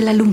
La voz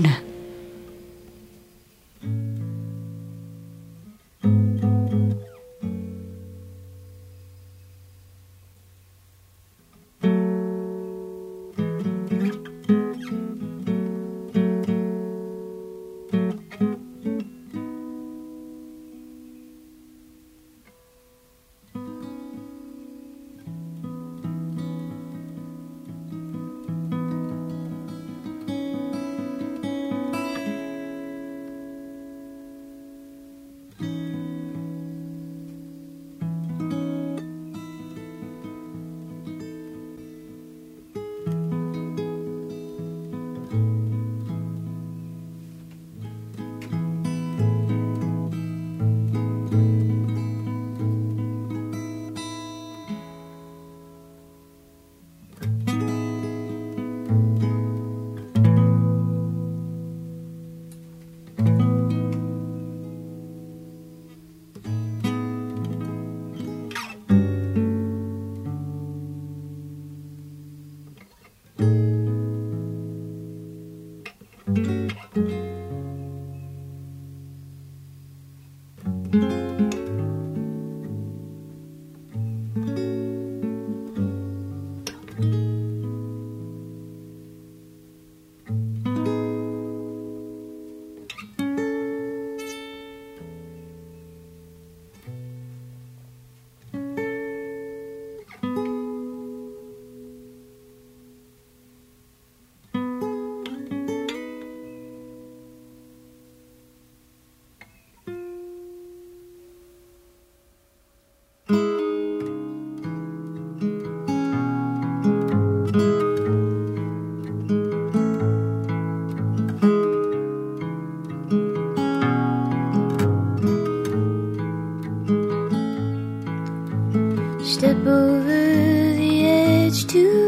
step over the edge to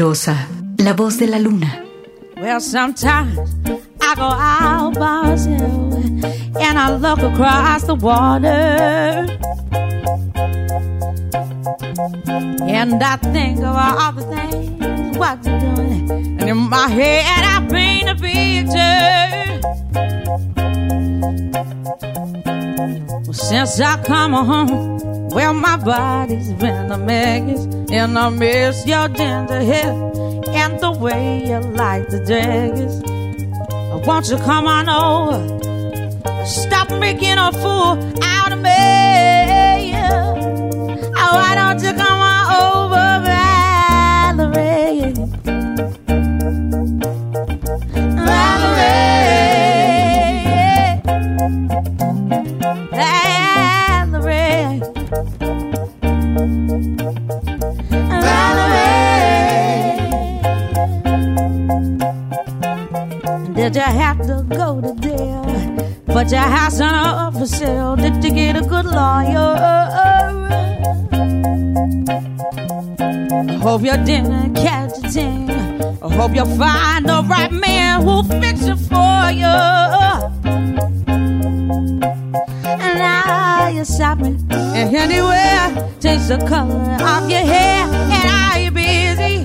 de la. Voz de la luna. Well, sometimes I go out by and I look across the water. And I think of all the things what you're doing. And in my head I paint a picture. Well, since I come home, well, my body's been a mess. And I miss your ginger hair and the way you like the daggers. Won't you come on over? Stop making a fool out of me. Oh, why don't you come But your house on for sale. Did you get a good lawyer? I hope you didn't catch a thing. I hope you'll find the right man who'll fix it for you. And now you're shopping and anywhere. Change the color of your hair. And are you busy?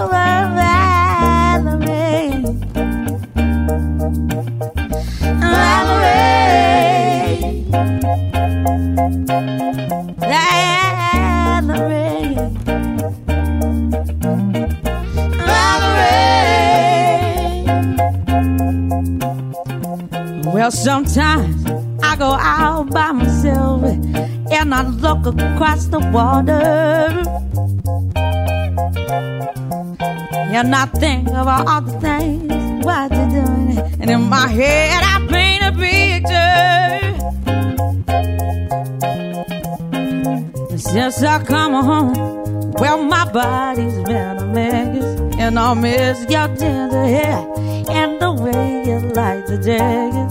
over, Well, sometimes I go out by myself and I look across the water. And I think about all the things what you're doing. And in my head, I paint a picture. Since I come home, well, my body's been a mess. And I miss your tender hair and the way you like the jagged.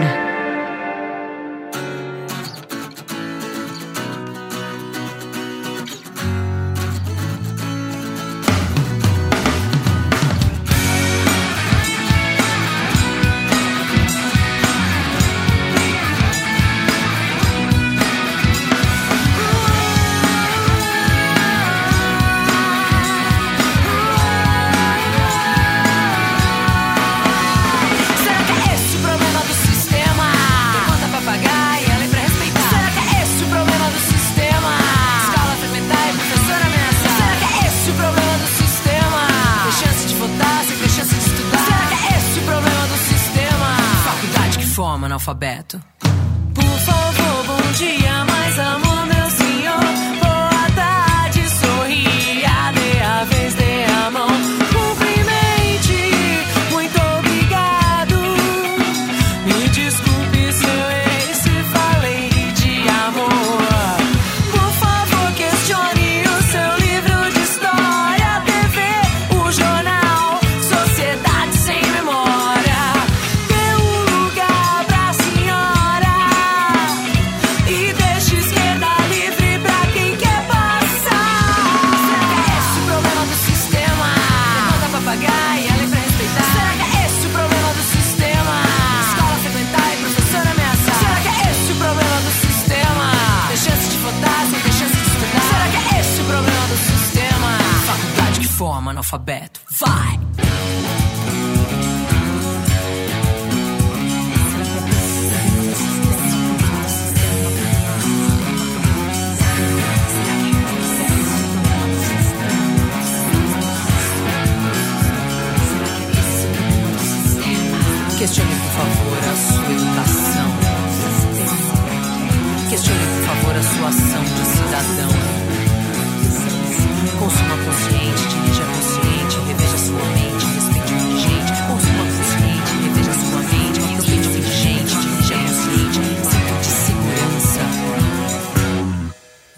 analfabeto.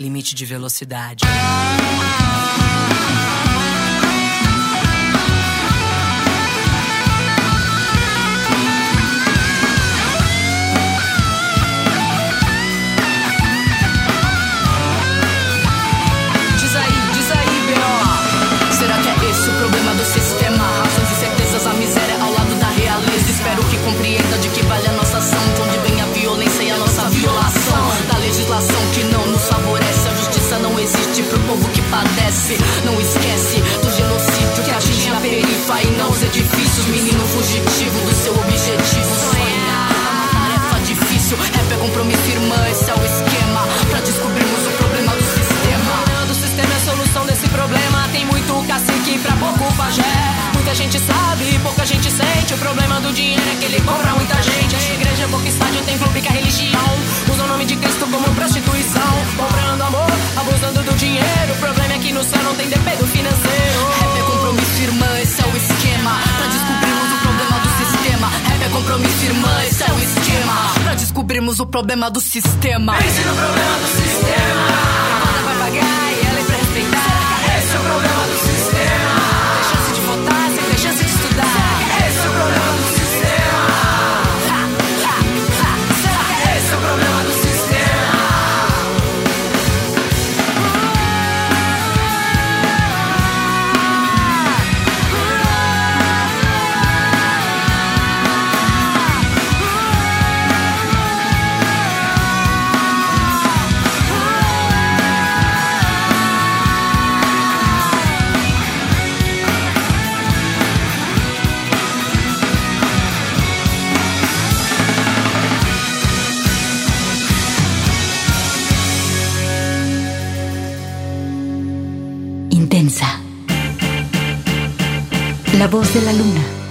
limite de velocidade. só não tem dependo financeiro. Rap é compromisso, irmã, esse é o esquema. Pra descobrirmos o problema do sistema. Rap é compromisso, irmã, esse é o esquema. Pra descobrirmos o problema do sistema. Esse é o problema do sistema. La voz de la luna.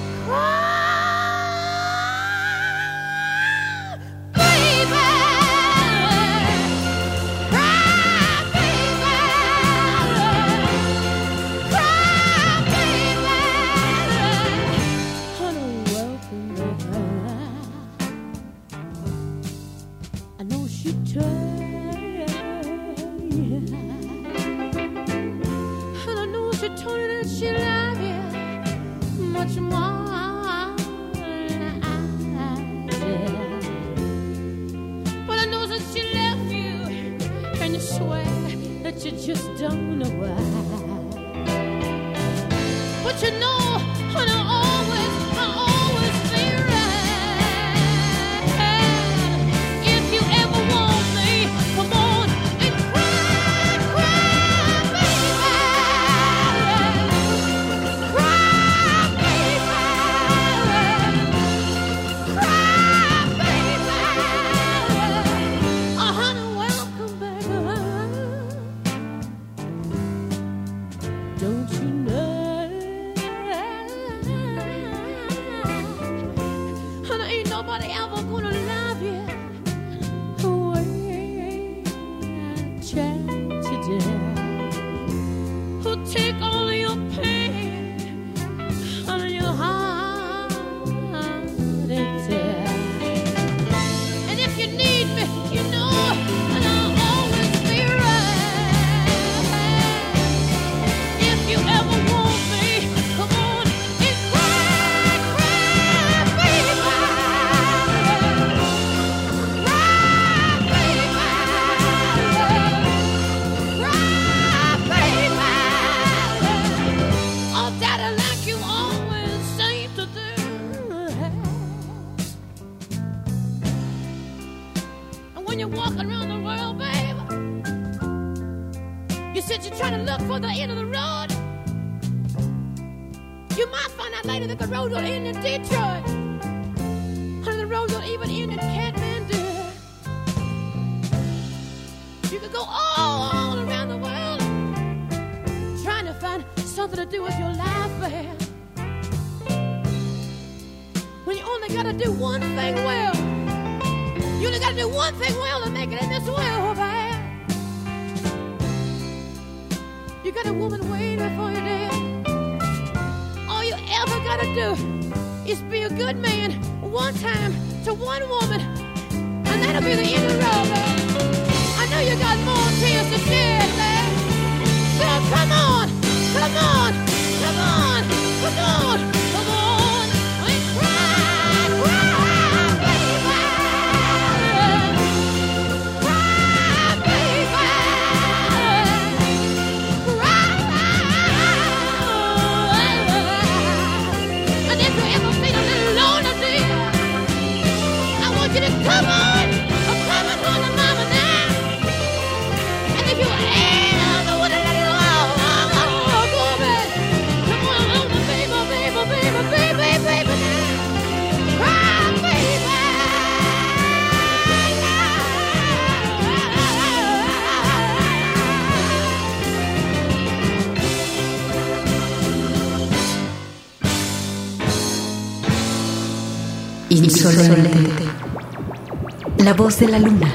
La voz de la luna.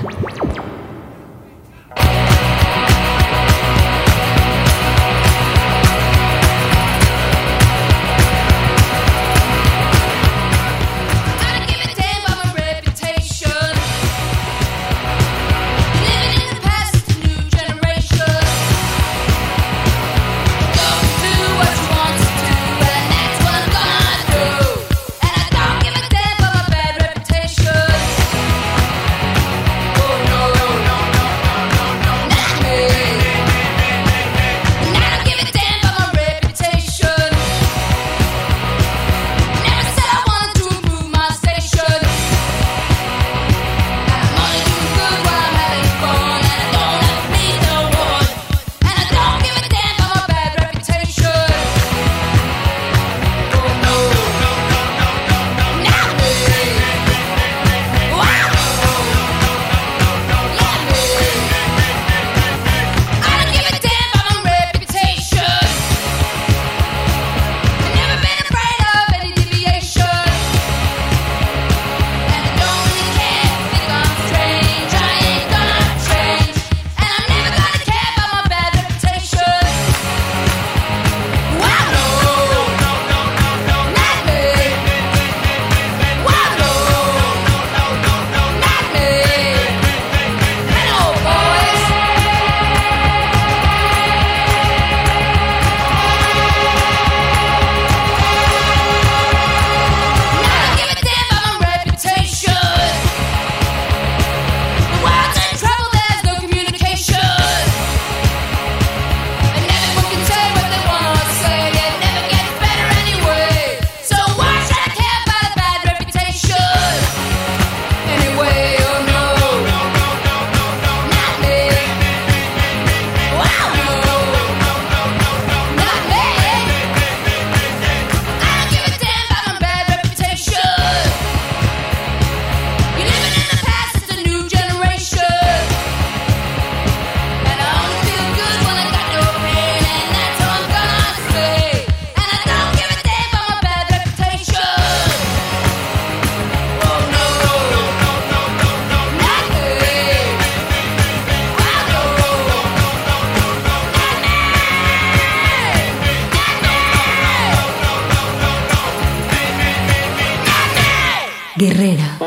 guerrera,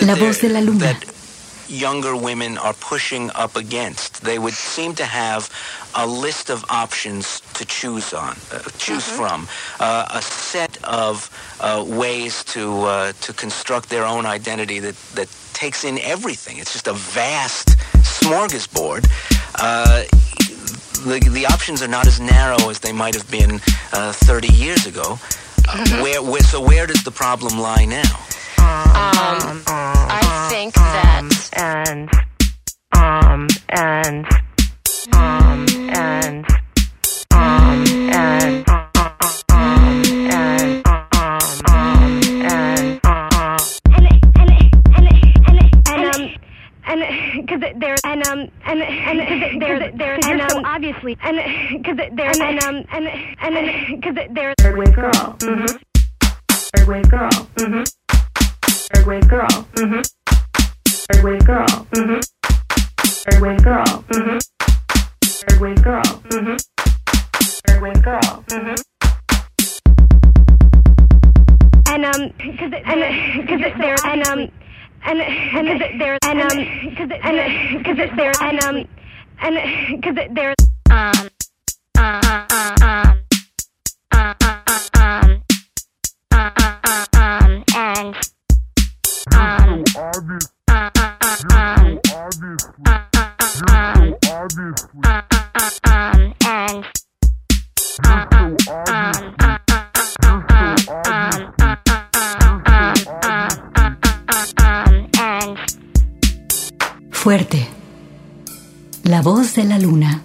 la voz de la luna. younger women are pushing up against. They would seem to have a list of options to choose on, uh, choose mm-hmm. from, uh, a set of uh, ways to uh, to construct their own identity that that takes in everything. It's just a vast smorgasbord. Uh, the, the options are not as narrow as they might have been uh, 30 years ago where, where, so where does the problem lie now? Um, I think that um, and um and um and because they're and um and and they're they're and um obviously and because they're and um and and because they're third wave girl. Mm-hmm. Third wave girl. Mm-hmm. Third wave girl. Mm-hmm. Third wave girl. Mm-hmm. Third wave girl. Mm-hmm. Third wave girl. Mm-hmm. Third wave girl. mhm and um because and because they're and um and and there and um because and because it's there and um and because there's um um um um um uh, uh, um uh, uh, um and um um um uh, uh, um obvious uh, um um and fuerte. La voz de la luna.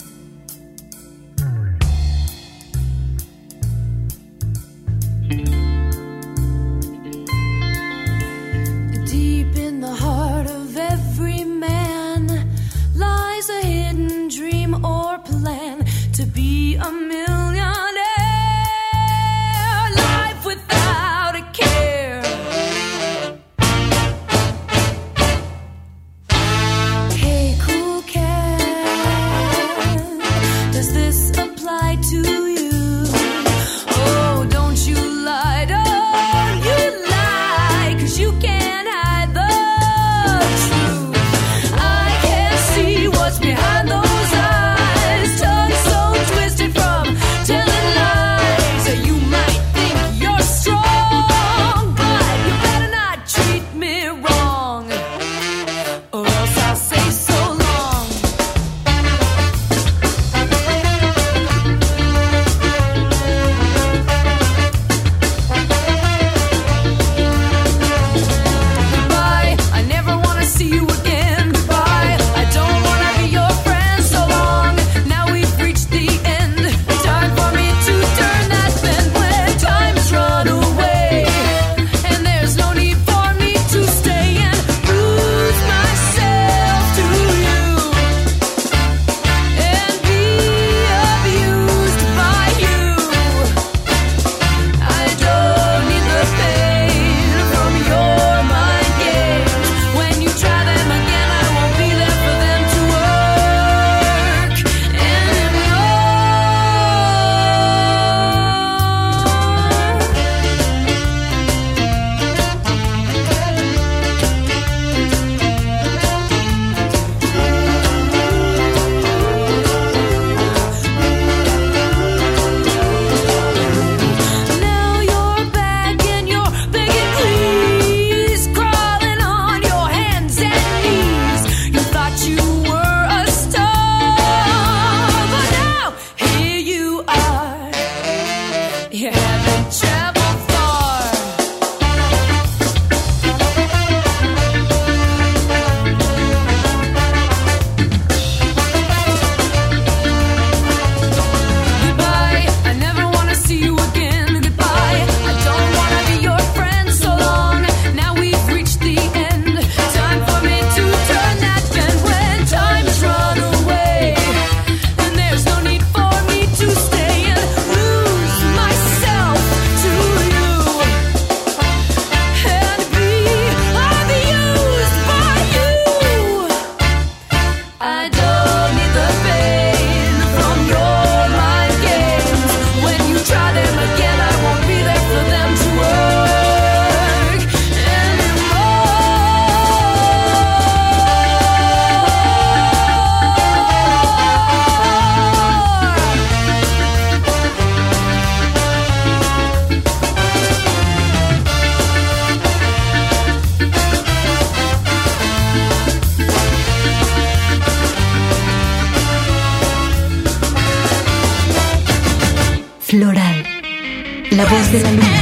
de la luz.